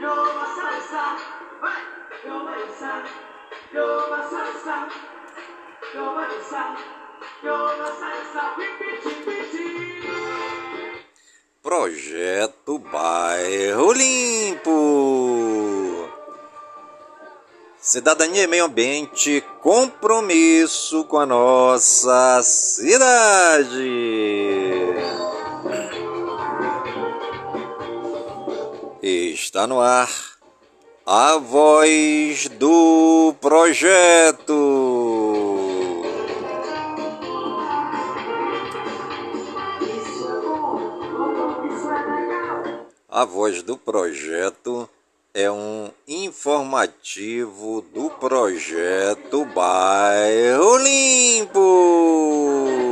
eu vou estar, vai, eu vou estar, eu vou estar, eu vou estar, eu vou estar, piti, piti. Projeto Bairro Limpo. Cidadania e meio ambiente, compromisso com a nossa cidade. Está no ar a voz do projeto. A voz do projeto é um informativo do projeto Bairro Limpo.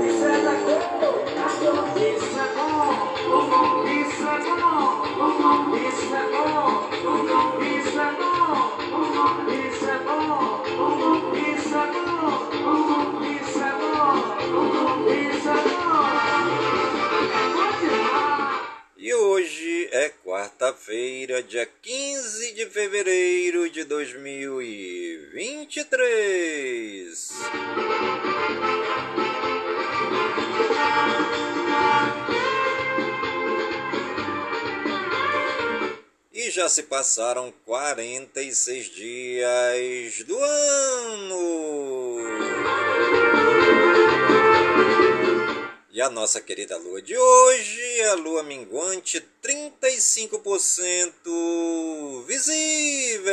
É quarta-feira, dia 15 de fevereiro de 2023. E já se passaram 46 dias do ano. E a nossa querida lua de hoje a lua minguante 35% visível.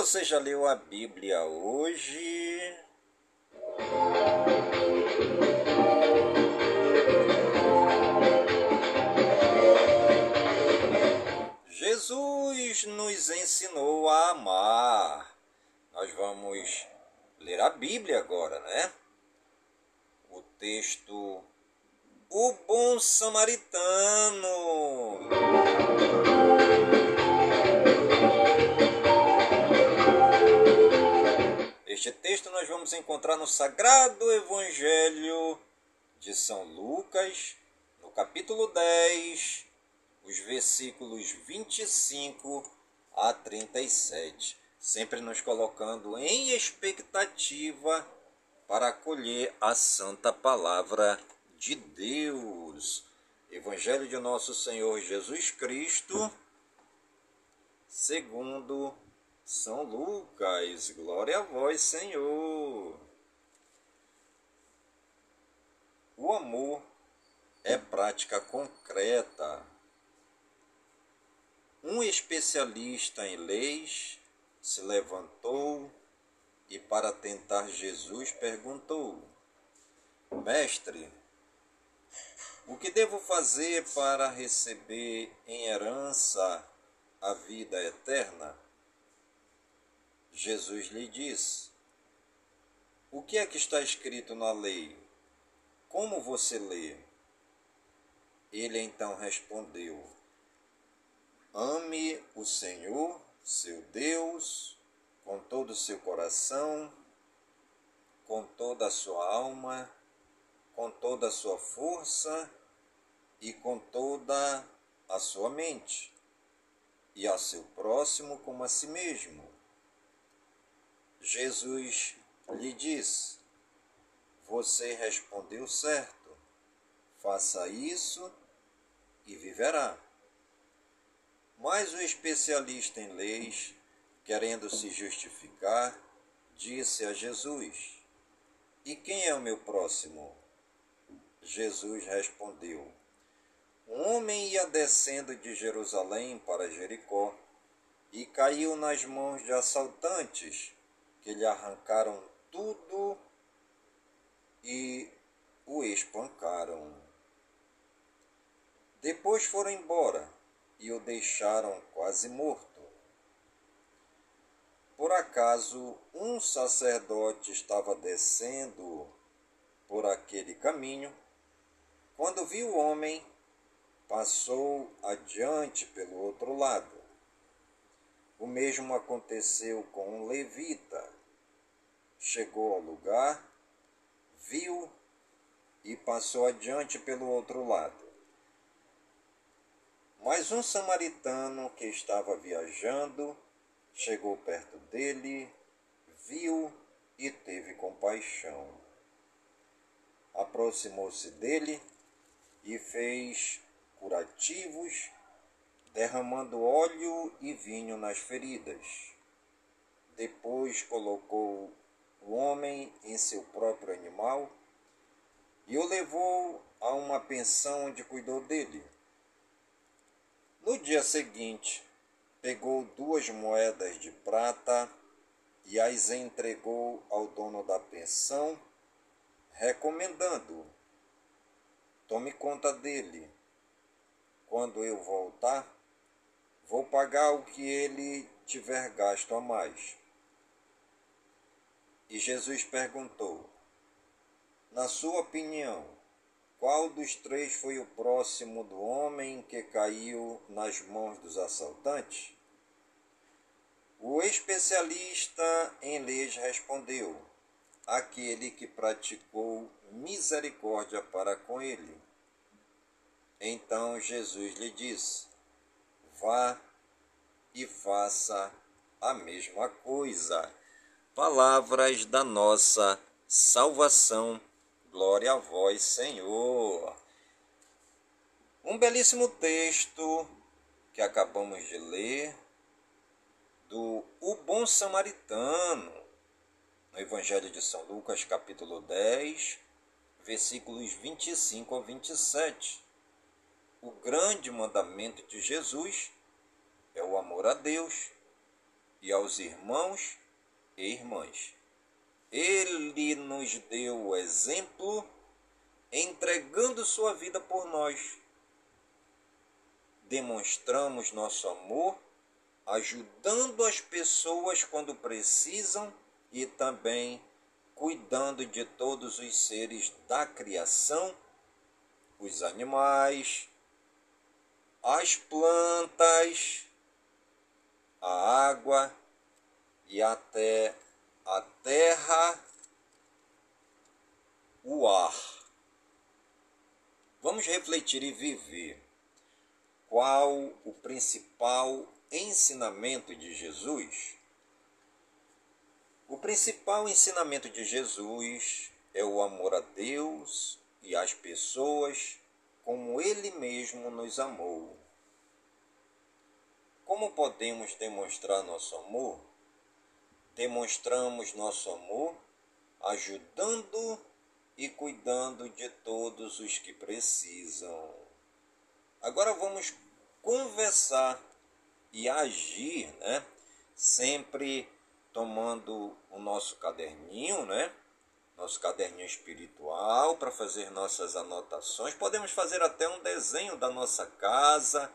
Você já leu a Bíblia hoje? Jesus nos ensinou a amar. Nós vamos ler a Bíblia agora, né? O texto O Bom Samaritano. Este texto nós vamos encontrar no Sagrado Evangelho de São Lucas, no capítulo 10, os versículos 25 a 37. Sempre nos colocando em expectativa para acolher a santa palavra de Deus. Evangelho de nosso Senhor Jesus Cristo, segundo São Lucas. Glória a vós, Senhor. O amor é prática concreta. Um especialista em leis se levantou e, para tentar Jesus, perguntou: Mestre, o que devo fazer para receber em herança a vida eterna? Jesus lhe disse: O que é que está escrito na lei? Como você lê? Ele então respondeu: Ame o Senhor, seu Deus, com todo o seu coração, com toda a sua alma, com toda a sua força e com toda a sua mente, e ao seu próximo como a si mesmo. Jesus lhe disse: Você respondeu certo, faça isso e viverá. Mas o especialista em leis, querendo se justificar, disse a Jesus: E quem é o meu próximo? Jesus respondeu: Um homem ia descendo de Jerusalém para Jericó e caiu nas mãos de assaltantes que lhe arrancaram tudo e o espancaram. Depois foram embora e o deixaram quase morto. Por acaso, um sacerdote estava descendo por aquele caminho, quando viu o homem, passou adiante pelo outro lado. O mesmo aconteceu com um levita. Chegou ao lugar, viu e passou adiante pelo outro lado. Mas um samaritano que estava viajando chegou perto dele, viu e teve compaixão. Aproximou-se dele e fez curativos derramando óleo e vinho nas feridas. Depois colocou o homem em seu próprio animal e o levou a uma pensão onde cuidou dele. No dia seguinte, pegou duas moedas de prata e as entregou ao dono da pensão, recomendando: Tome conta dele. Quando eu voltar, Vou pagar o que ele tiver gasto a mais. E Jesus perguntou: Na sua opinião, qual dos três foi o próximo do homem que caiu nas mãos dos assaltantes? O especialista em leis respondeu: Aquele que praticou misericórdia para com ele. Então Jesus lhe disse: vá e faça a mesma coisa. Palavras da nossa salvação. Glória a vós, Senhor. Um belíssimo texto que acabamos de ler do O Bom Samaritano, no Evangelho de São Lucas, capítulo 10, versículos 25 ao 27 o grande mandamento de Jesus é o amor a Deus e aos irmãos e irmãs. Ele nos deu o exemplo entregando sua vida por nós. Demonstramos nosso amor ajudando as pessoas quando precisam e também cuidando de todos os seres da criação, os animais, as plantas, a água e até a terra, o ar. Vamos refletir e viver qual o principal ensinamento de Jesus? O principal ensinamento de Jesus é o amor a Deus e às pessoas como Ele mesmo nos amou. Como podemos demonstrar nosso amor? Demonstramos nosso amor ajudando e cuidando de todos os que precisam. Agora vamos conversar e agir, né? Sempre tomando o nosso caderninho, né? Nosso caderninho espiritual para fazer nossas anotações. Podemos fazer até um desenho da nossa casa,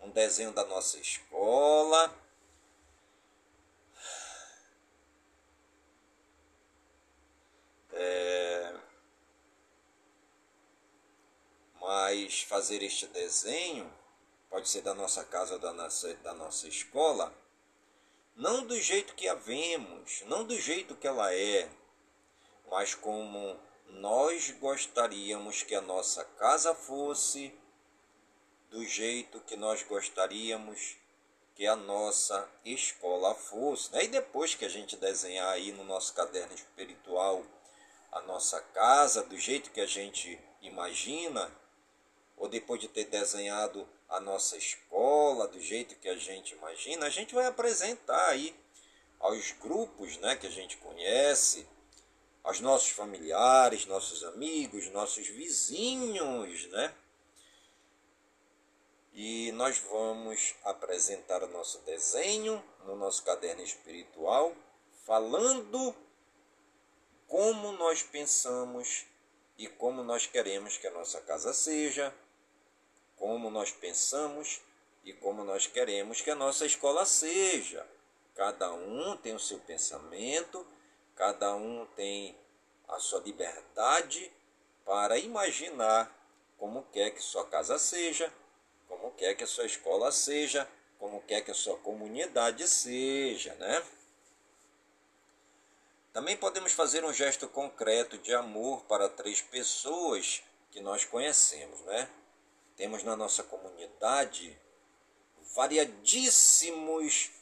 um desenho da nossa escola. É... Mas fazer este desenho pode ser da nossa casa, da nossa, da nossa escola, não do jeito que a vemos, não do jeito que ela é, mas como nós gostaríamos que a nossa casa fosse, do jeito que nós gostaríamos que a nossa escola fosse. Né? E depois que a gente desenhar aí no nosso caderno espiritual a nossa casa do jeito que a gente imagina, ou depois de ter desenhado a nossa escola do jeito que a gente imagina, a gente vai apresentar aí aos grupos né, que a gente conhece, aos nossos familiares, nossos amigos, nossos vizinhos, né? E nós vamos apresentar o nosso desenho no nosso caderno espiritual, falando como nós pensamos e como nós queremos que a nossa casa seja, como nós pensamos e como nós queremos que a nossa escola seja. Cada um tem o seu pensamento, cada um tem a sua liberdade para imaginar como quer que sua casa seja, como quer que a sua escola seja, como quer que a sua comunidade seja, né? Também podemos fazer um gesto concreto de amor para três pessoas que nós conhecemos, né? Temos na nossa comunidade variadíssimos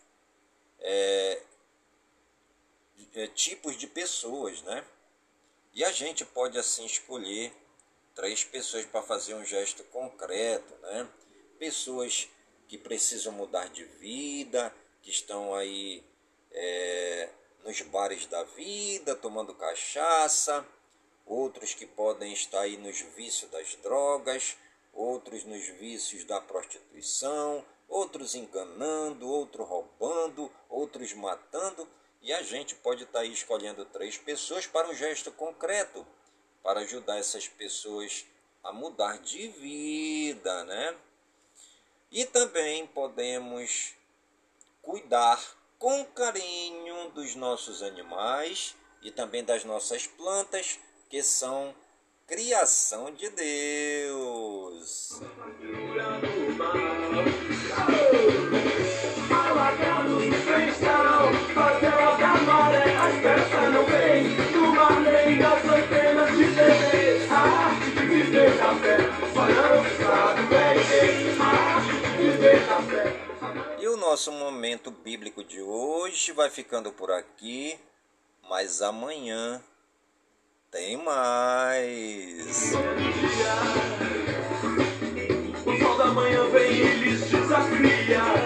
é, é, tipos de pessoas, né? E a gente pode assim escolher três pessoas para fazer um gesto concreto, né? Pessoas que precisam mudar de vida, que estão aí é, nos bares da vida, tomando cachaça, outros que podem estar aí nos vícios das drogas, outros nos vícios da prostituição, outros enganando, outros roubando, outros matando, e a gente pode estar aí escolhendo três pessoas para um gesto concreto, para ajudar essas pessoas a mudar de vida, né? E também podemos cuidar com carinho dos nossos animais e também das nossas plantas, que são criação de Deus. Nosso momento bíblico de hoje vai ficando por aqui, mas amanhã tem mais. O sol da manhã vem e lhes desafia.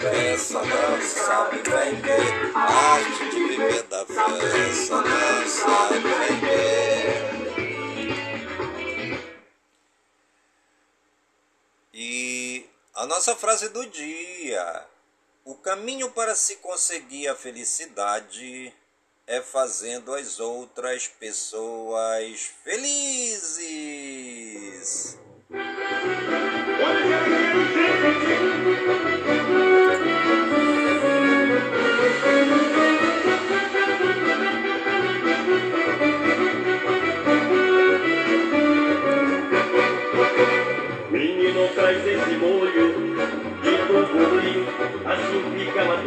peça, não sabe vender, arte de viver da festa, não sabe vender. E a nossa frase do dia: o caminho para se conseguir a felicidade é fazendo as outras pessoas felizes.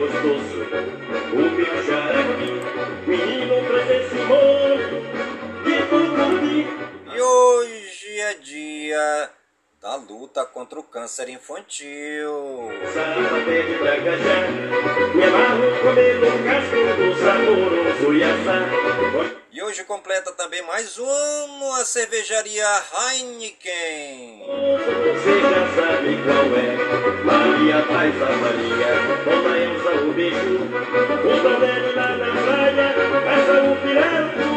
Gostoso, o meu jaraqui, menino traz esse molho de tucupi. E hoje é dia da luta contra o câncer infantil. Sapateiro pra gajar, me amarro comendo um cascudo saboroso e. E hoje completa também mais um ano a cervejaria Heineken. Você já sabe qual é, Maria faz a Maria, Dona Elza o bicho, o Tondelo lá na praia, caça o pirato,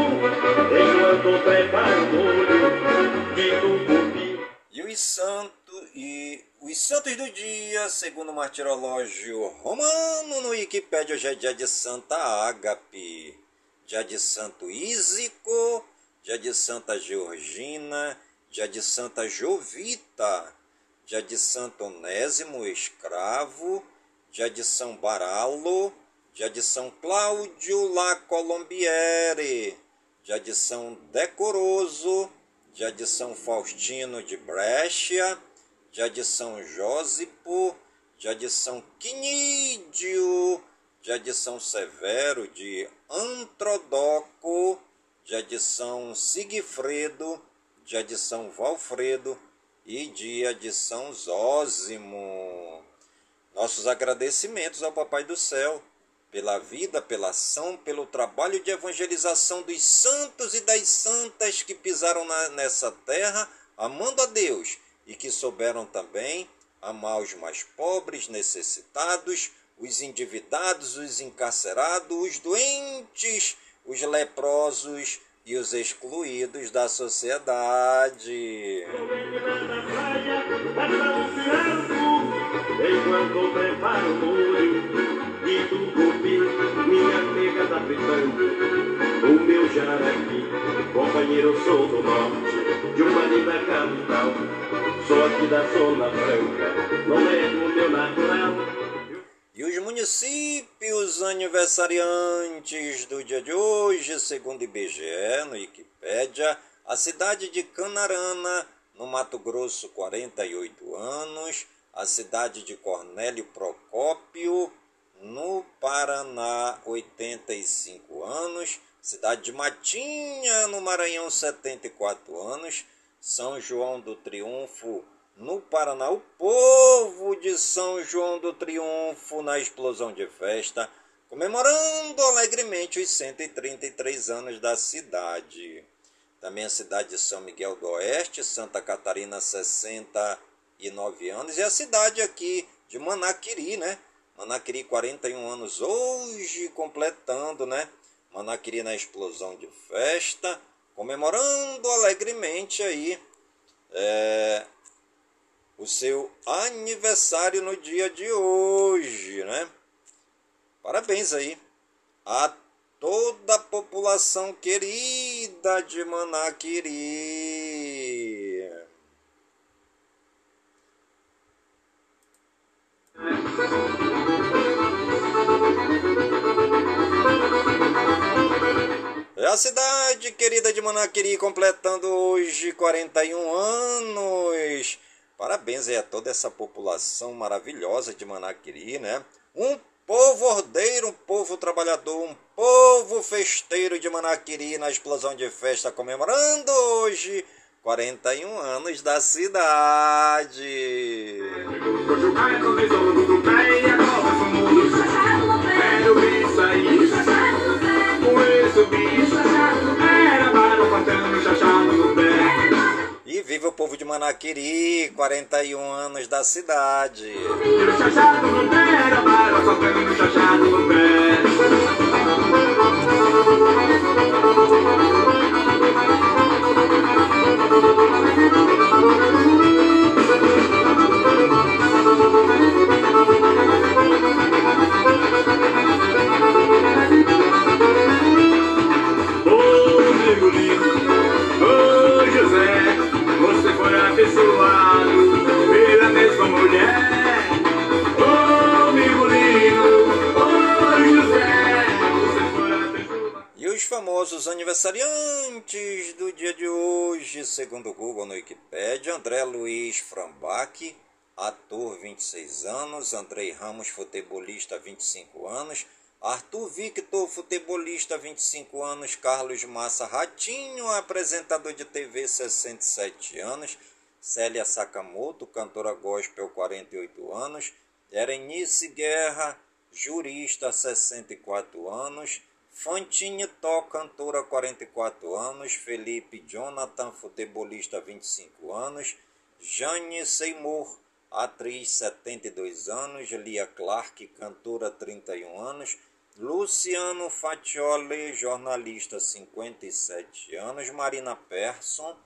enquanto prepara o molho de tucupi. E os santos e os santos do dia, segundo o martirológio romano no Wikipédia, hoje é dia de Santa Ágape dia de Santo Ísico, dia de Santa Georgina, dia de Santa Jovita, dia de Santo Onésimo, escravo, dia de São Baralo, dia de São Cláudio La Colombiere, dia de São Decoroso, dia de São Faustino de Brescia, dia de São Jósipo, dia de São Quinídio, de São Severo de Antrodoco, de São Sigfredo, de São Valfredo e de São Zósimo. Nossos agradecimentos ao Papai do Céu pela vida, pela ação, pelo trabalho de evangelização dos santos e das santas que pisaram na, nessa terra, amando a Deus e que souberam também amar os mais pobres, necessitados, os endividados, os encarcerados, os doentes, os leprosos e os excluídos da sociedade. Do tá. O meu jaraqui, companheiro, sou do norte, de uma linda capital. Sou aqui da Zona Franca, não é o meu natural. E os municípios aniversariantes do dia de hoje, segundo IBGE, no Wikipédia, a cidade de Canarana, no Mato Grosso, 48 anos, a cidade de Cornélio Procópio, no Paraná, 85 anos, cidade de Matinha, no Maranhão, 74 anos, São João do Triunfo, no Paraná, o povo de São João do Triunfo na explosão de festa, comemorando alegremente os 133 anos da cidade. Também a cidade de São Miguel do Oeste, Santa Catarina, 69 anos, e a cidade aqui de Manaquiri, né? Manaquiri, 41 anos hoje, completando, né? Manaquiri na explosão de festa, comemorando alegremente aí é, o seu aniversário no dia de hoje, né? Parabéns aí a toda a população querida de Manaquiri. É a cidade querida de Manaquiri completando hoje 41 anos. Parabéns aí a toda essa população maravilhosa de Manaquiri, né? Um povo ordeiro, um povo trabalhador, um povo festeiro de Manaquiri na explosão de festa comemorando hoje 41 anos da cidade. Viva o povo de Manaquiri, 41 anos da cidade. Pé, era para chachado no pé. famosos aniversariantes do dia de hoje, segundo o Google no Wikipedia, André Luiz Frambach, ator 26 anos, Andrei Ramos, futebolista 25 anos, Arthur Victor, futebolista 25 anos, Carlos Massa Ratinho, apresentador de TV 67 anos, Célia Sakamoto, cantora gospel 48 anos, Erenice Guerra, jurista 64 anos, Fantine Tó, cantora 44 anos, Felipe Jonathan, futebolista 25 anos, Jane Seymour, atriz 72 anos, Lia Clark, cantora 31 anos, Luciano Fatioli, jornalista 57 anos, Marina Persson,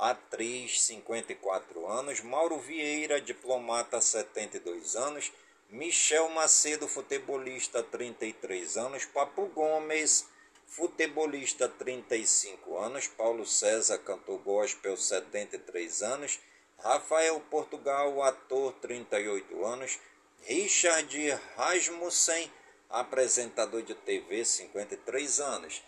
atriz 54 anos, Mauro Vieira, diplomata 72 anos, Michel Macedo, futebolista, 33 anos. Papo Gomes, futebolista 35 anos, Paulo César, cantor gospel 73 anos, Rafael Portugal, ator 38 anos, Richard Rasmussen, apresentador de TV 53 anos,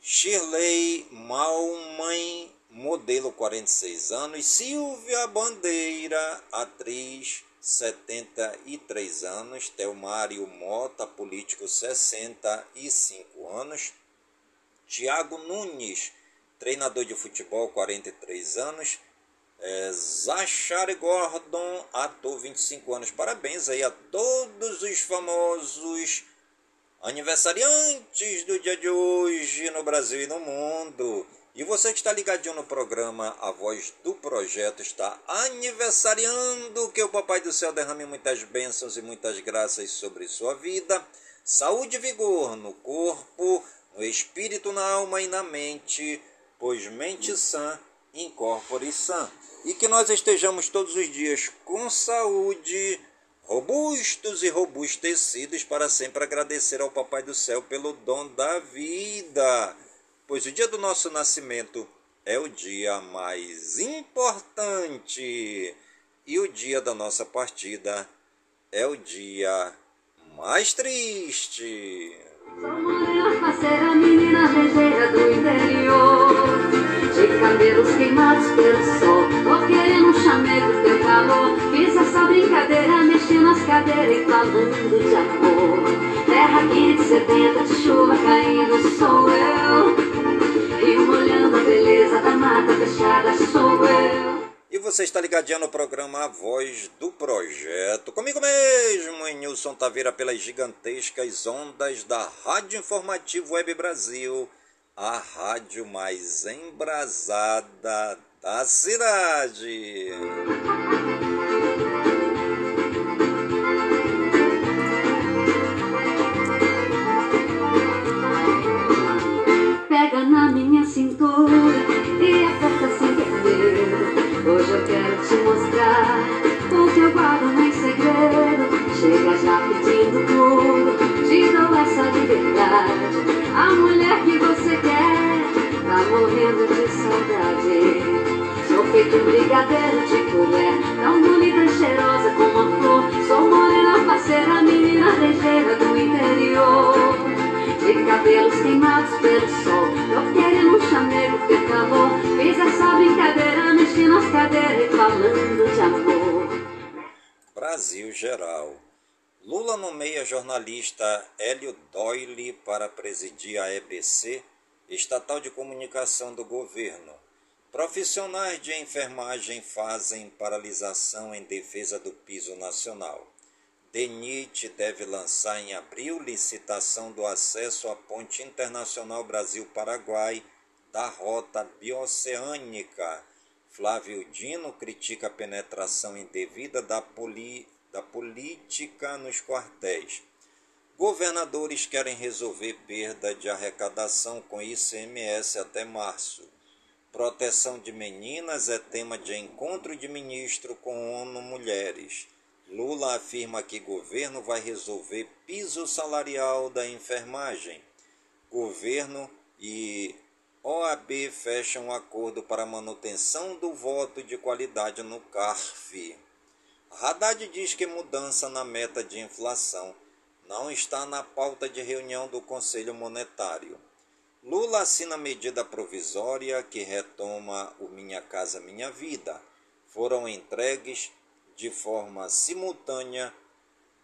Shirley Malman, modelo 46 anos, Silvia Bandeira, atriz 73 anos, Telmário Mota, político 65 anos, Tiago Nunes, treinador de futebol 43 anos, é, Zachary Gordon, ator 25 anos. Parabéns aí a todos os famosos aniversariantes do dia de hoje no Brasil e no mundo. E você que está ligadinho no programa, a voz do projeto está aniversariando. Que o Papai do Céu derrame muitas bênçãos e muitas graças sobre sua vida. Saúde e vigor no corpo, no espírito, na alma e na mente, pois mente sã, incorpore sã. E que nós estejamos todos os dias com saúde, robustos e robustecidos para sempre agradecer ao Papai do Céu pelo dom da vida pois o dia do nosso nascimento é o dia mais importante. E o dia da nossa partida é o dia mais triste. Sou morena parceira, menina do interior. De cabelos queimados teu calor. Fiz essa brincadeira, nas cadeiras e de amor. Terra quente, sedenta de chuva caindo sou eu da mata fechada sou eu. E você está ligadinho no programa A Voz do Projeto. Comigo mesmo, em Nilson Taveira, pelas gigantescas ondas da Rádio Informativo Web Brasil, a rádio mais embrasada da cidade. Chega já pedindo tudo, te dou essa liberdade. A mulher que você quer tá morrendo de saudade. Sou feito um brigadeiro de colher, tão bonita e cheirosa como a flor. Sou morena, parceira, menina ligeira do interior de cabelos queimados pelo sol. Eu querendo um chamego ter calor. Fiz essa brincadeira, mexi nas cadeiras e falando de amor. Brasil Geral. Lula nomeia jornalista Hélio Doyle para presidir a EBC, estatal de comunicação do governo. Profissionais de enfermagem fazem paralisação em defesa do piso nacional. DENIT deve lançar em abril licitação do acesso à Ponte Internacional Brasil-Paraguai da Rota Bioceânica. Flávio Dino critica a penetração indevida da, poli, da política nos quartéis. Governadores querem resolver perda de arrecadação com ICMS até março. Proteção de meninas é tema de encontro de ministro com ONU Mulheres. Lula afirma que governo vai resolver piso salarial da enfermagem. Governo e OAB fecham um acordo para manutenção do voto de qualidade no CARF. Haddad diz que mudança na meta de inflação não está na pauta de reunião do Conselho Monetário. Lula assina medida provisória que retoma o Minha Casa Minha Vida. Foram entregues de forma simultânea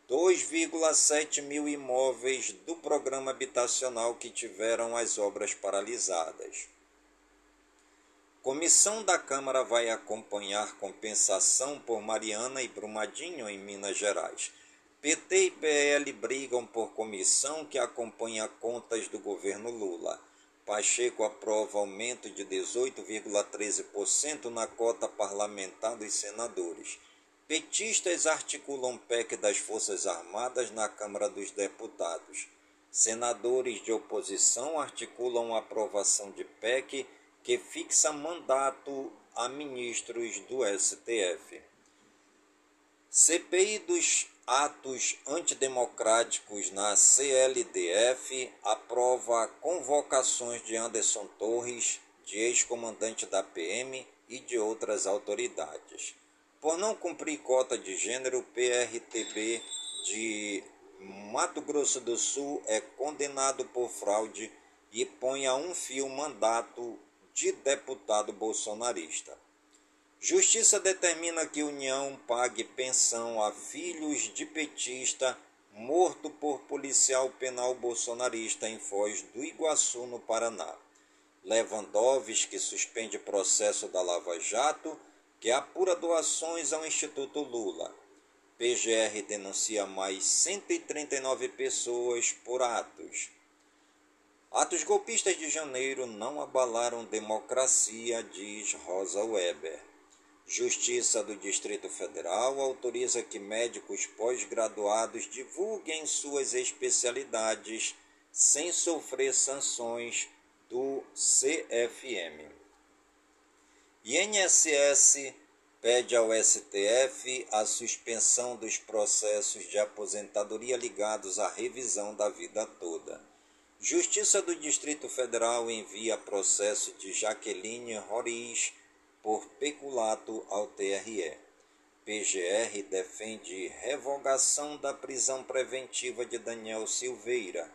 2,7 mil imóveis do programa habitacional que tiveram as obras paralisadas. Comissão da Câmara vai acompanhar compensação por Mariana e Brumadinho em Minas Gerais. PT e PL brigam por comissão que acompanha contas do governo Lula. Pacheco aprova aumento de 18,13% na cota parlamentar dos senadores. Petistas articulam PEC das Forças Armadas na Câmara dos Deputados. Senadores de oposição articulam aprovação de PEC que fixa mandato a ministros do STF. CPI dos atos antidemocráticos na CLDF, aprova convocações de Anderson Torres, de ex-comandante da PM e de outras autoridades. Por não cumprir cota de gênero, o PRTB de Mato Grosso do Sul é condenado por fraude e põe a um fio mandato de deputado bolsonarista. Justiça determina que União pague pensão a filhos de petista morto por policial penal bolsonarista em Foz do Iguaçu, no Paraná. Lewandowski suspende processo da Lava Jato que apura doações ao Instituto Lula. PGR denuncia mais 139 pessoas por atos. Atos golpistas de janeiro não abalaram democracia, diz Rosa Weber. Justiça do Distrito Federal autoriza que médicos pós-graduados divulguem suas especialidades sem sofrer sanções do CFM. INSS pede ao STF a suspensão dos processos de aposentadoria ligados à revisão da vida toda. Justiça do Distrito Federal envia processo de Jaqueline Roriz por peculato ao TRE. PGR defende revogação da prisão preventiva de Daniel Silveira.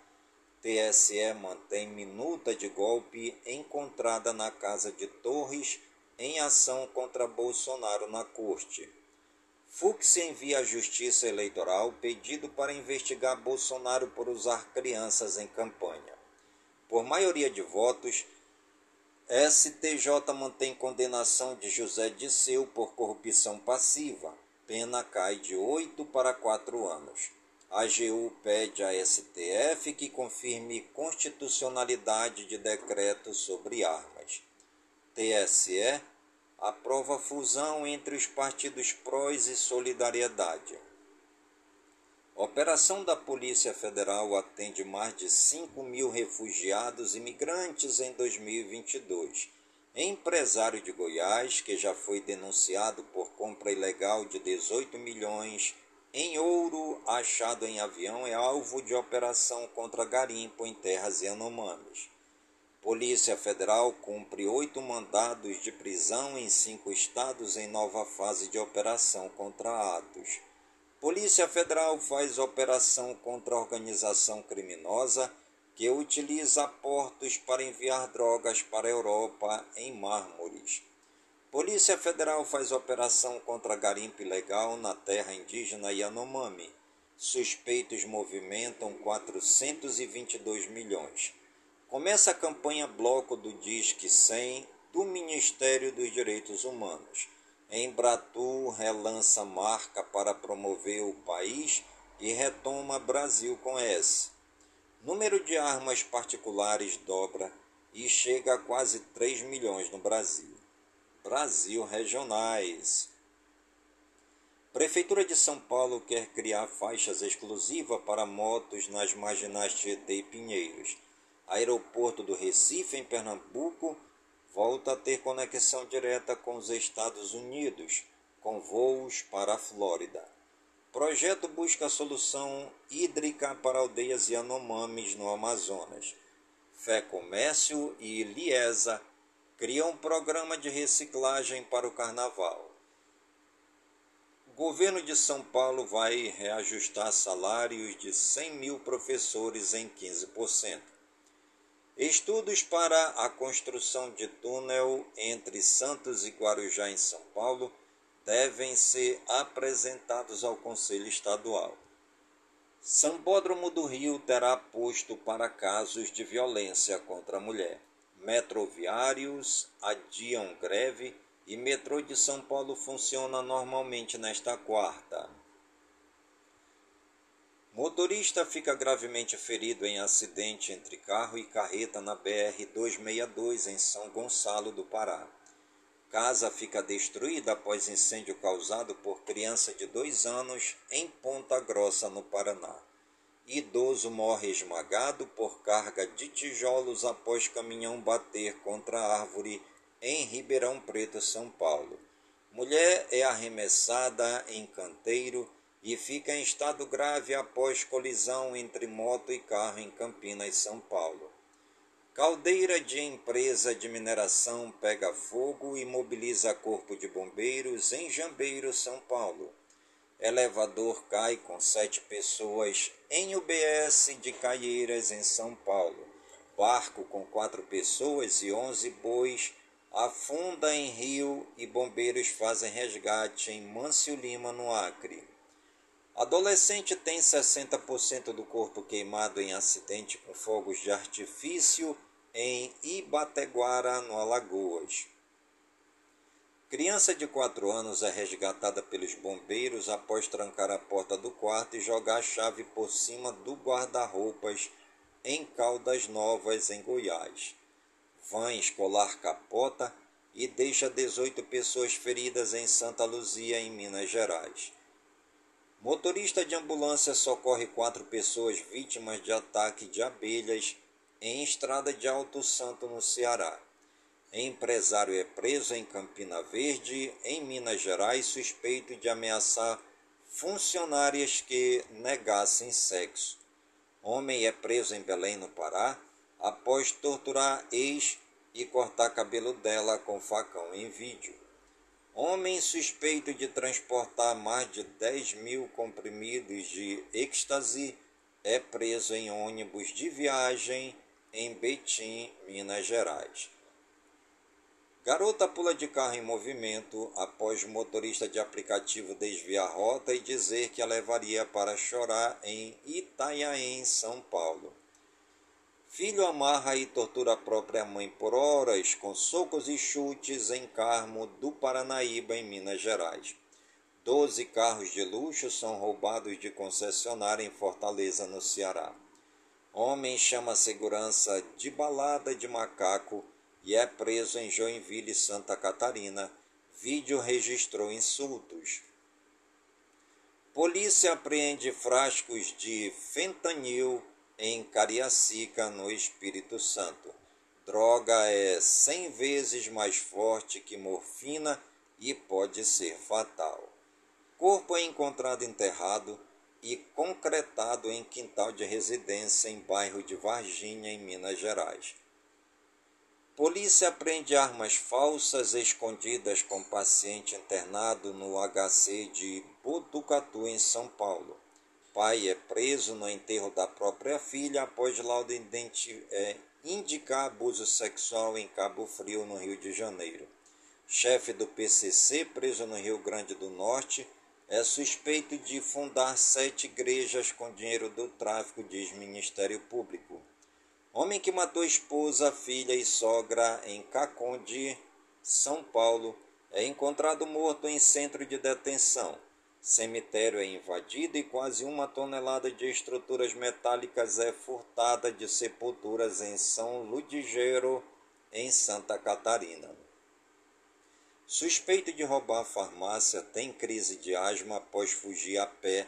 TSE mantém minuta de golpe encontrada na casa de Torres em ação contra Bolsonaro na corte. Fux envia à Justiça Eleitoral pedido para investigar Bolsonaro por usar crianças em campanha. Por maioria de votos, STJ mantém condenação de José Disseu por corrupção passiva. Pena cai de 8 para 4 anos. A AGU pede à STF que confirme constitucionalidade de decreto sobre armas. TSE aprova fusão entre os partidos PROS e Solidariedade. Operação da Polícia Federal atende mais de 5 mil refugiados e migrantes em 2022. Empresário de Goiás, que já foi denunciado por compra ilegal de 18 milhões em ouro achado em avião, é alvo de operação contra garimpo em terras Yanomamis. Polícia Federal cumpre oito mandados de prisão em cinco estados em nova fase de operação contra atos. Polícia Federal faz operação contra organização criminosa que utiliza portos para enviar drogas para a Europa em mármores. Polícia Federal faz operação contra garimpo ilegal na terra indígena Yanomami. Suspeitos movimentam 422 milhões. Começa a campanha Bloco do Disque 100 do Ministério dos Direitos Humanos. Embratur relança marca para promover o país e retoma Brasil com S. Número de armas particulares dobra e chega a quase 3 milhões no Brasil. Brasil regionais. Prefeitura de São Paulo quer criar faixas exclusivas para motos nas marginais Tietê e Pinheiros aeroporto do Recife, em Pernambuco, volta a ter conexão direta com os Estados Unidos, com voos para a Flórida. Projeto busca solução hídrica para aldeias Yanomamis no Amazonas. Fé Comércio e Liesa criam um programa de reciclagem para o carnaval. O governo de São Paulo vai reajustar salários de 100 mil professores em 15%. Estudos para a construção de túnel entre Santos e Guarujá, em São Paulo, devem ser apresentados ao Conselho Estadual. Sambódromo do Rio terá posto para casos de violência contra a mulher. Metroviários adiam greve e metrô de São Paulo funciona normalmente nesta quarta. Motorista fica gravemente ferido em acidente entre carro e carreta na BR-262 em São Gonçalo do Pará. Casa fica destruída após incêndio causado por criança de dois anos em Ponta Grossa, no Paraná. Idoso morre esmagado por carga de tijolos após caminhão bater contra árvore em Ribeirão Preto, São Paulo. Mulher é arremessada em canteiro e fica em estado grave após colisão entre moto e carro em Campinas, São Paulo. Caldeira de empresa de mineração pega fogo e mobiliza corpo de bombeiros em Jambeiro, São Paulo. Elevador cai com sete pessoas em UBS de Caieiras, em São Paulo. Barco com quatro pessoas e onze bois afunda em rio e bombeiros fazem resgate em Mâncio Lima, no Acre. Adolescente tem 60% do corpo queimado em acidente com fogos de artifício em Ibateguara, no Alagoas. Criança de 4 anos é resgatada pelos bombeiros após trancar a porta do quarto e jogar a chave por cima do guarda-roupas em Caldas Novas, em Goiás. Van escolar capota e deixa 18 pessoas feridas em Santa Luzia, em Minas Gerais. Motorista de ambulância socorre quatro pessoas vítimas de ataque de abelhas em estrada de Alto Santo, no Ceará. Empresário é preso em Campina Verde, em Minas Gerais, suspeito de ameaçar funcionárias que negassem sexo. Homem é preso em Belém, no Pará, após torturar ex e cortar cabelo dela com facão em vídeo. Homem suspeito de transportar mais de 10 mil comprimidos de êxtase é preso em ônibus de viagem em Betim, Minas Gerais. Garota pula de carro em movimento após motorista de aplicativo desviar rota e dizer que a levaria para chorar em Itanhaém, São Paulo. Filho amarra e tortura a própria mãe por horas com socos e chutes em Carmo do Paranaíba, em Minas Gerais. Doze carros de luxo são roubados de concessionária em Fortaleza, no Ceará. Homem chama a segurança de balada de macaco e é preso em Joinville, Santa Catarina. Vídeo registrou insultos. Polícia apreende frascos de fentanil em Cariacica, no Espírito Santo. Droga é 100 vezes mais forte que morfina e pode ser fatal. Corpo é encontrado enterrado e concretado em quintal de residência em bairro de Varginha, em Minas Gerais. Polícia prende armas falsas escondidas com paciente internado no HC de Botucatu, em São Paulo. Pai é preso no enterro da própria filha após laudo é, indicar abuso sexual em Cabo Frio, no Rio de Janeiro. Chefe do PCC, preso no Rio Grande do Norte, é suspeito de fundar sete igrejas com dinheiro do tráfico, diz Ministério Público. Homem que matou esposa, filha e sogra em Caconde, São Paulo, é encontrado morto em centro de detenção. Cemitério é invadido e quase uma tonelada de estruturas metálicas é furtada de sepulturas em São Ludigero, em Santa Catarina. Suspeito de roubar farmácia, tem crise de asma após fugir a pé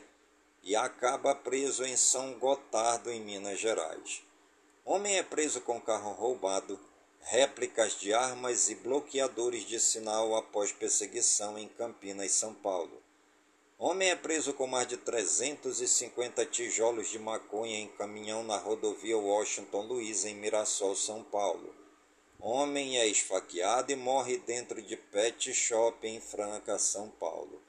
e acaba preso em São Gotardo, em Minas Gerais. Homem é preso com carro roubado, réplicas de armas e bloqueadores de sinal após perseguição em Campinas, São Paulo. Homem é preso com mais de 350 tijolos de maconha em caminhão na rodovia Washington Luiz, em Mirassol, São Paulo. Homem é esfaqueado e morre dentro de pet shop em Franca, São Paulo.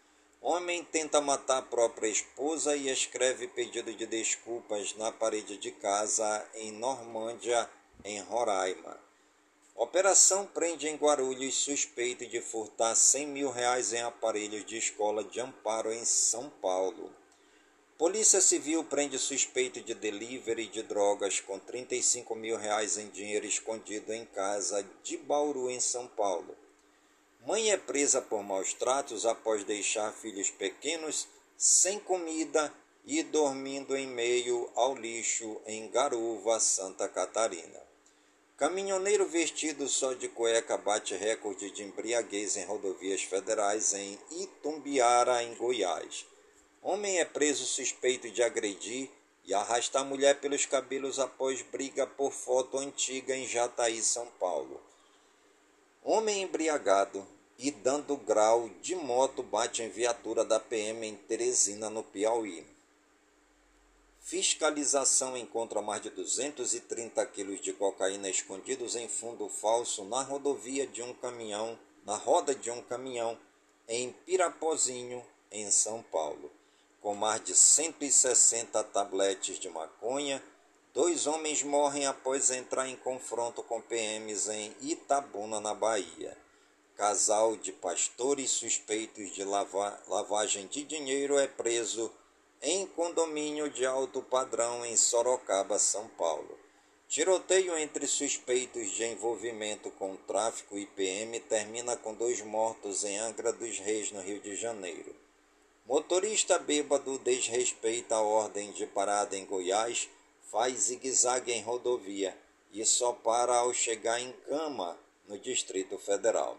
Homem tenta matar a própria esposa e escreve pedido de desculpas na parede de casa em Normândia, em Roraima. Operação prende em Guarulhos suspeito de furtar 100 mil reais em aparelhos de escola de amparo em São Paulo. Polícia Civil prende suspeito de delivery de drogas com 35 mil reais em dinheiro escondido em casa de Bauru, em São Paulo. Mãe é presa por maus tratos após deixar filhos pequenos sem comida e dormindo em meio ao lixo em Garuva, Santa Catarina. Caminhoneiro vestido só de cueca bate recorde de embriaguez em rodovias federais em Itumbiara, em Goiás. Homem é preso suspeito de agredir e arrastar mulher pelos cabelos após briga por foto antiga em Jataí, São Paulo. Homem embriagado e dando grau de moto bate em viatura da PM em Teresina, no Piauí. Fiscalização encontra mais de 230 quilos de cocaína escondidos em fundo falso na rodovia de um caminhão, na roda de um caminhão em Pirapozinho, em São Paulo. Com mais de 160 tabletes de maconha, dois homens morrem após entrar em confronto com PMs em Itabuna, na Bahia. Casal de pastores suspeitos de lava lavagem de dinheiro é preso em condomínio de alto padrão em Sorocaba, São Paulo. Tiroteio entre suspeitos de envolvimento com tráfico e PM termina com dois mortos em Angra dos Reis, no Rio de Janeiro. Motorista bêbado desrespeita a ordem de parada em Goiás, faz zigue-zague em rodovia e só para ao chegar em Cama, no Distrito Federal.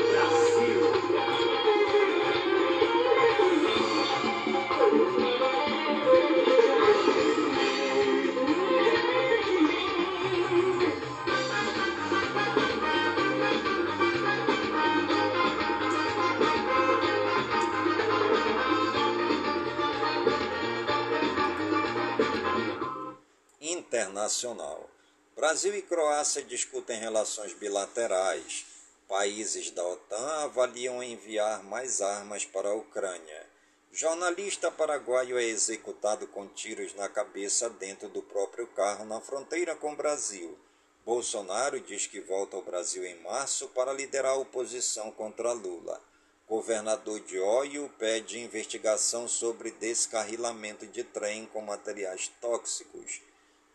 Internacional. Brasil e Croácia discutem relações bilaterais. Países da OTAN avaliam enviar mais armas para a Ucrânia. Jornalista paraguaio é executado com tiros na cabeça dentro do próprio carro na fronteira com o Brasil. Bolsonaro diz que volta ao Brasil em março para liderar a oposição contra Lula. Governador de Oio pede investigação sobre descarrilamento de trem com materiais tóxicos.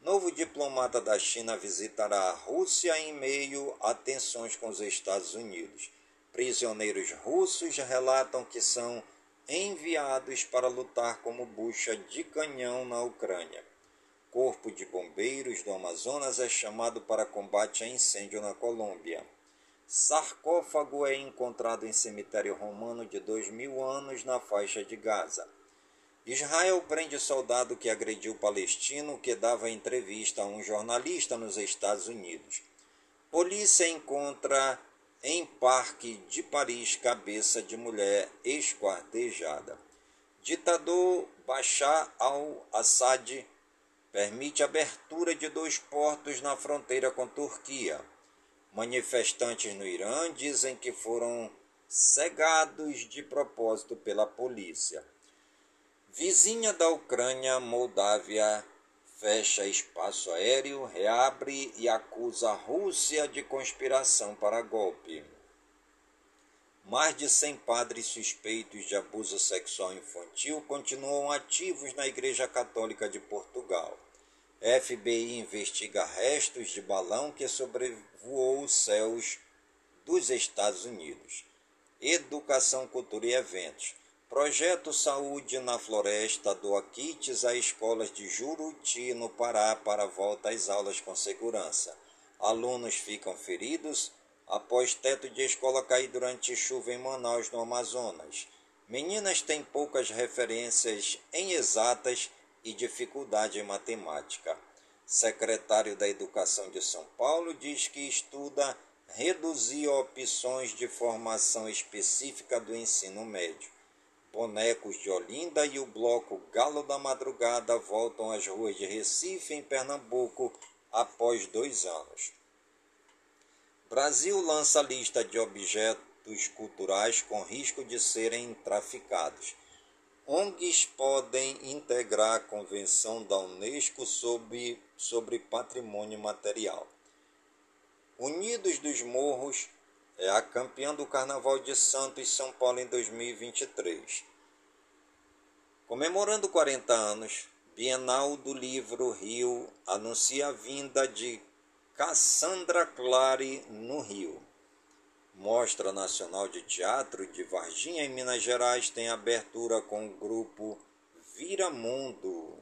Novo diplomata da China visitará a Rússia em meio a tensões com os Estados Unidos. Prisioneiros russos relatam que são enviados para lutar como bucha de canhão na Ucrânia. Corpo de Bombeiros do Amazonas é chamado para combate a incêndio na Colômbia. Sarcófago é encontrado em cemitério romano de dois mil anos na faixa de Gaza. Israel prende soldado que agrediu palestino que dava entrevista a um jornalista nos Estados Unidos. Polícia encontra em parque de Paris cabeça de mulher esquartejada. Ditador Bashar al-Assad permite abertura de dois portos na fronteira com Turquia. Manifestantes no Irã dizem que foram cegados de propósito pela polícia. Vizinha da Ucrânia, Moldávia, fecha espaço aéreo, reabre e acusa a Rússia de conspiração para golpe. Mais de 100 padres suspeitos de abuso sexual infantil continuam ativos na Igreja Católica de Portugal. FBI investiga restos de balão que sobrevoou os céus dos Estados Unidos. Educação, cultura e eventos. Projeto Saúde na Floresta doa kits a escolas de Juruti, no Pará, para volta às aulas com segurança. Alunos ficam feridos após teto de escola cair durante chuva em Manaus, no Amazonas. Meninas têm poucas referências em exatas e dificuldade em matemática. Secretário da Educação de São Paulo diz que estuda reduzir opções de formação específica do ensino médio. Bonecos de Olinda e o bloco Galo da Madrugada voltam às ruas de Recife, em Pernambuco, após dois anos. Brasil lança lista de objetos culturais com risco de serem traficados. ONGs podem integrar a Convenção da Unesco sobre, sobre Patrimônio Material. Unidos dos Morros é a campeã do Carnaval de Santos São Paulo em 2023. Comemorando 40 anos, Bienal do Livro Rio anuncia a vinda de Cassandra Clare no Rio. Mostra Nacional de Teatro de Varginha, em Minas Gerais, tem abertura com o grupo Vira Mundo.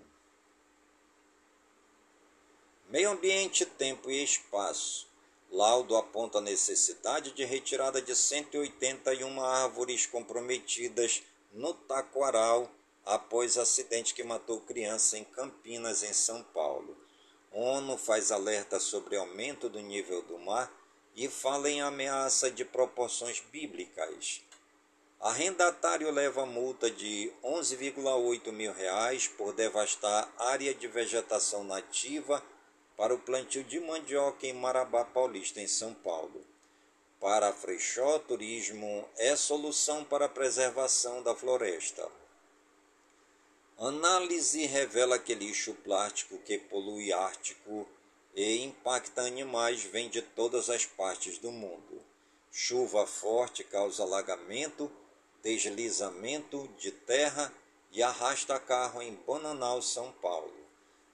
Meio Ambiente, Tempo e Espaço. Laudo aponta a necessidade de retirada de 181 árvores comprometidas no Taquaral após acidente que matou criança em Campinas, em São Paulo. ONU faz alerta sobre aumento do nível do mar e fala em ameaça de proporções bíblicas. Arrendatário leva multa de 11,8 mil reais por devastar área de vegetação nativa para o plantio de mandioca em Marabá Paulista, em São Paulo. Para Freixó, turismo é solução para a preservação da floresta. Análise revela que lixo plástico que polui Ártico e impacta animais vem de todas as partes do mundo. Chuva forte causa alagamento, deslizamento de terra e arrasta carro em Bananal, São Paulo.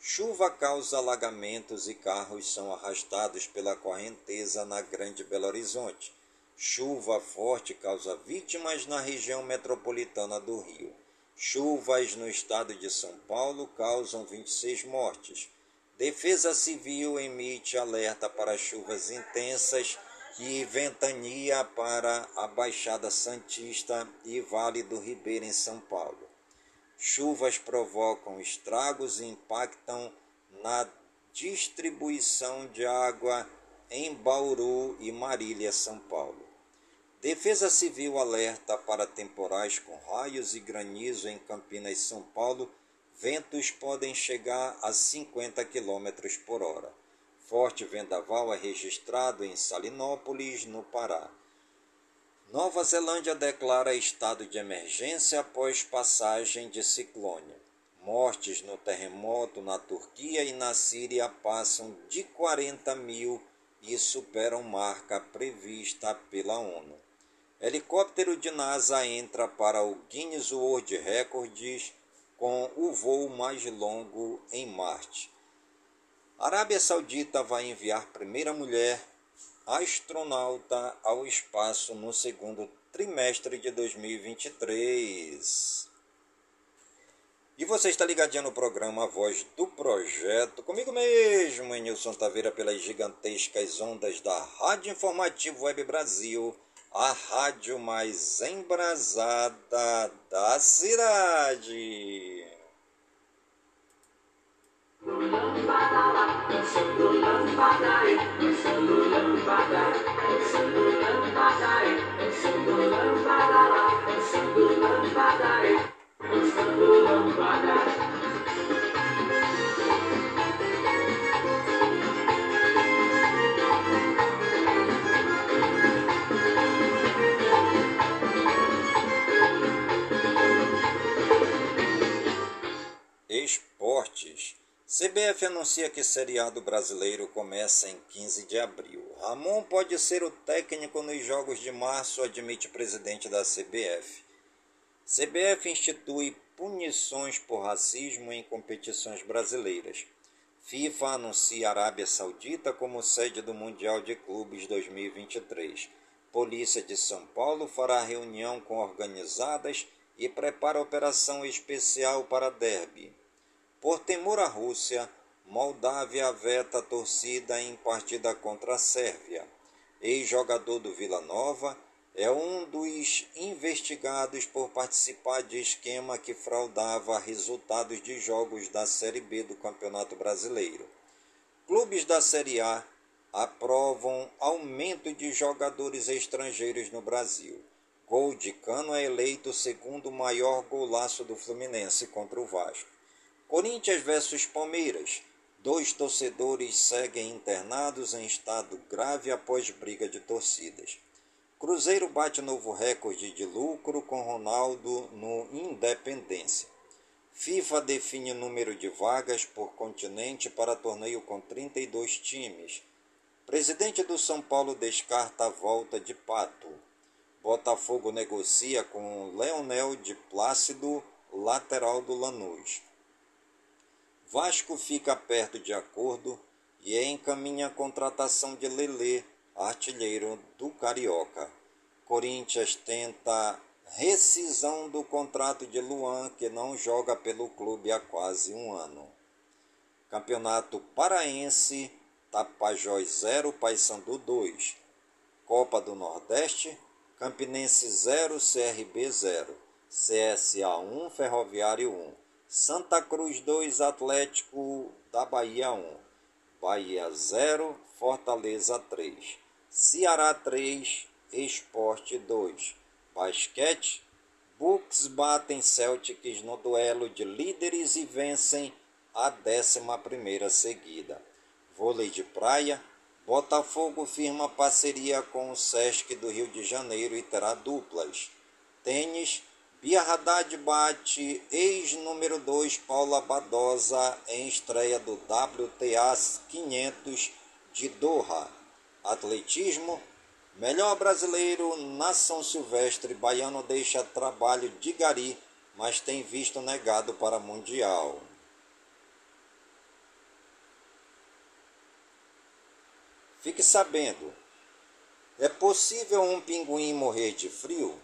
Chuva causa alagamentos e carros são arrastados pela correnteza na Grande Belo Horizonte. Chuva forte causa vítimas na região metropolitana do Rio. Chuvas no estado de São Paulo causam 26 mortes. Defesa Civil emite alerta para chuvas intensas e ventania para a Baixada Santista e Vale do Ribeira, em São Paulo. Chuvas provocam estragos e impactam na distribuição de água em Bauru e Marília, São Paulo. Defesa Civil alerta para temporais com raios e granizo em Campinas, São Paulo. Ventos podem chegar a 50 km por hora. Forte vendaval é registrado em Salinópolis, no Pará. Nova Zelândia declara estado de emergência após passagem de ciclone. Mortes no terremoto na Turquia e na Síria passam de 40 mil e superam marca prevista pela ONU. Helicóptero de NASA entra para o Guinness World Records com o voo mais longo em Marte. Arábia Saudita vai enviar primeira mulher astronauta ao espaço no segundo trimestre de 2023. E você está ligadinho no programa Voz do Projeto, comigo mesmo, Nilson Taveira, pelas gigantescas ondas da Rádio Informativo Web Brasil a rádio mais embrasada da cidade. CBF anuncia que seriado brasileiro começa em 15 de abril. Ramon pode ser o técnico nos jogos de março, admite presidente da CBF. CBF institui punições por racismo em competições brasileiras. FIFA anuncia Arábia Saudita como sede do Mundial de Clubes 2023. Polícia de São Paulo fará reunião com organizadas e prepara operação especial para derby. Por temor à Rússia, Moldávia veta torcida em partida contra a Sérvia. Ex-jogador do Vila Nova, é um dos investigados por participar de esquema que fraudava resultados de jogos da Série B do Campeonato Brasileiro. Clubes da Série A aprovam aumento de jogadores estrangeiros no Brasil. Gol de Cano é eleito o segundo maior golaço do Fluminense contra o Vasco. Corinthians versus Palmeiras. Dois torcedores seguem internados em estado grave após briga de torcidas. Cruzeiro bate novo recorde de lucro com Ronaldo no Independência. FIFA define número de vagas por continente para torneio com 32 times. Presidente do São Paulo descarta a volta de Pato. Botafogo negocia com Leonel de Plácido, lateral do Lanús. Vasco fica perto de acordo e encaminha a contratação de Lelê, artilheiro do Carioca. Corinthians tenta rescisão do contrato de Luan, que não joga pelo clube há quase um ano. Campeonato Paraense, Tapajós 0, Paysandu 2. Copa do Nordeste, Campinense 0, CRB 0. CSA 1, Ferroviário 1. Santa Cruz 2, Atlético da Bahia 1. Bahia 0, Fortaleza 3. Ceará 3, Esporte 2. Basquete, Bucks batem Celtics no duelo de líderes e vencem a 11 seguida. Vôlei de praia, Botafogo firma parceria com o Sesc do Rio de Janeiro e terá duplas. Tênis, Bia Haddad bate ex-número 2 Paula Badosa em estreia do WTA 500 de Doha. Atletismo, melhor brasileiro na São Silvestre, baiano deixa trabalho de gari, mas tem visto negado para Mundial. Fique sabendo, é possível um pinguim morrer de frio?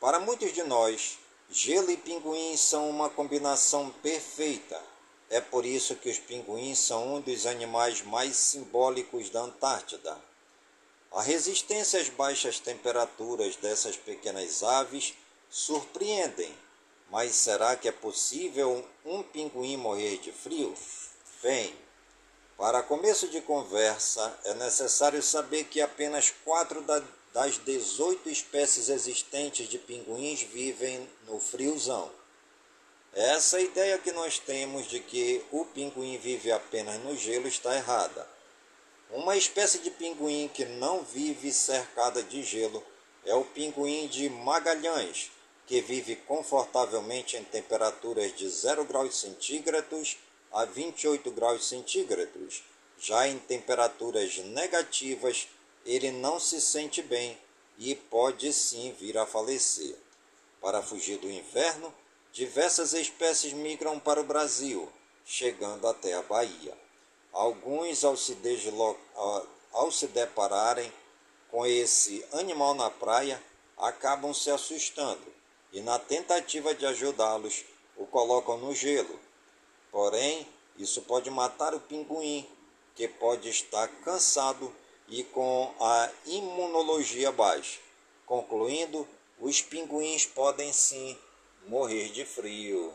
Para muitos de nós, gelo e pinguim são uma combinação perfeita. É por isso que os pinguins são um dos animais mais simbólicos da Antártida. A resistência às baixas temperaturas dessas pequenas aves surpreendem, mas será que é possível um pinguim morrer de frio? Bem, para começo de conversa, é necessário saber que apenas quatro das 18 espécies existentes de pinguins vivem no friozão. Essa ideia que nós temos de que o pinguim vive apenas no gelo está errada. Uma espécie de pinguim que não vive cercada de gelo é o pinguim de Magalhães, que vive confortavelmente em temperaturas de 0 graus centígrados a 28 graus centígrados. Já em temperaturas negativas, ele não se sente bem e pode sim vir a falecer. Para fugir do inverno, diversas espécies migram para o Brasil, chegando até a Bahia. Alguns, ao se, ao se depararem com esse animal na praia, acabam se assustando e, na tentativa de ajudá-los, o colocam no gelo Porém, isso pode matar o pinguim, que pode estar cansado e com a imunologia baixa. Concluindo, os pinguins podem sim morrer de frio.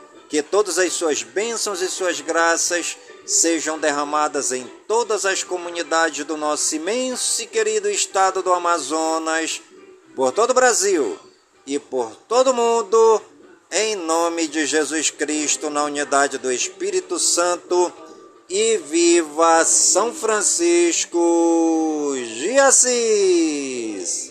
que todas as suas bênçãos e suas graças sejam derramadas em todas as comunidades do nosso imenso e querido estado do Amazonas, por todo o Brasil e por todo o mundo, em nome de Jesus Cristo, na unidade do Espírito Santo, e viva São Francisco de Assis!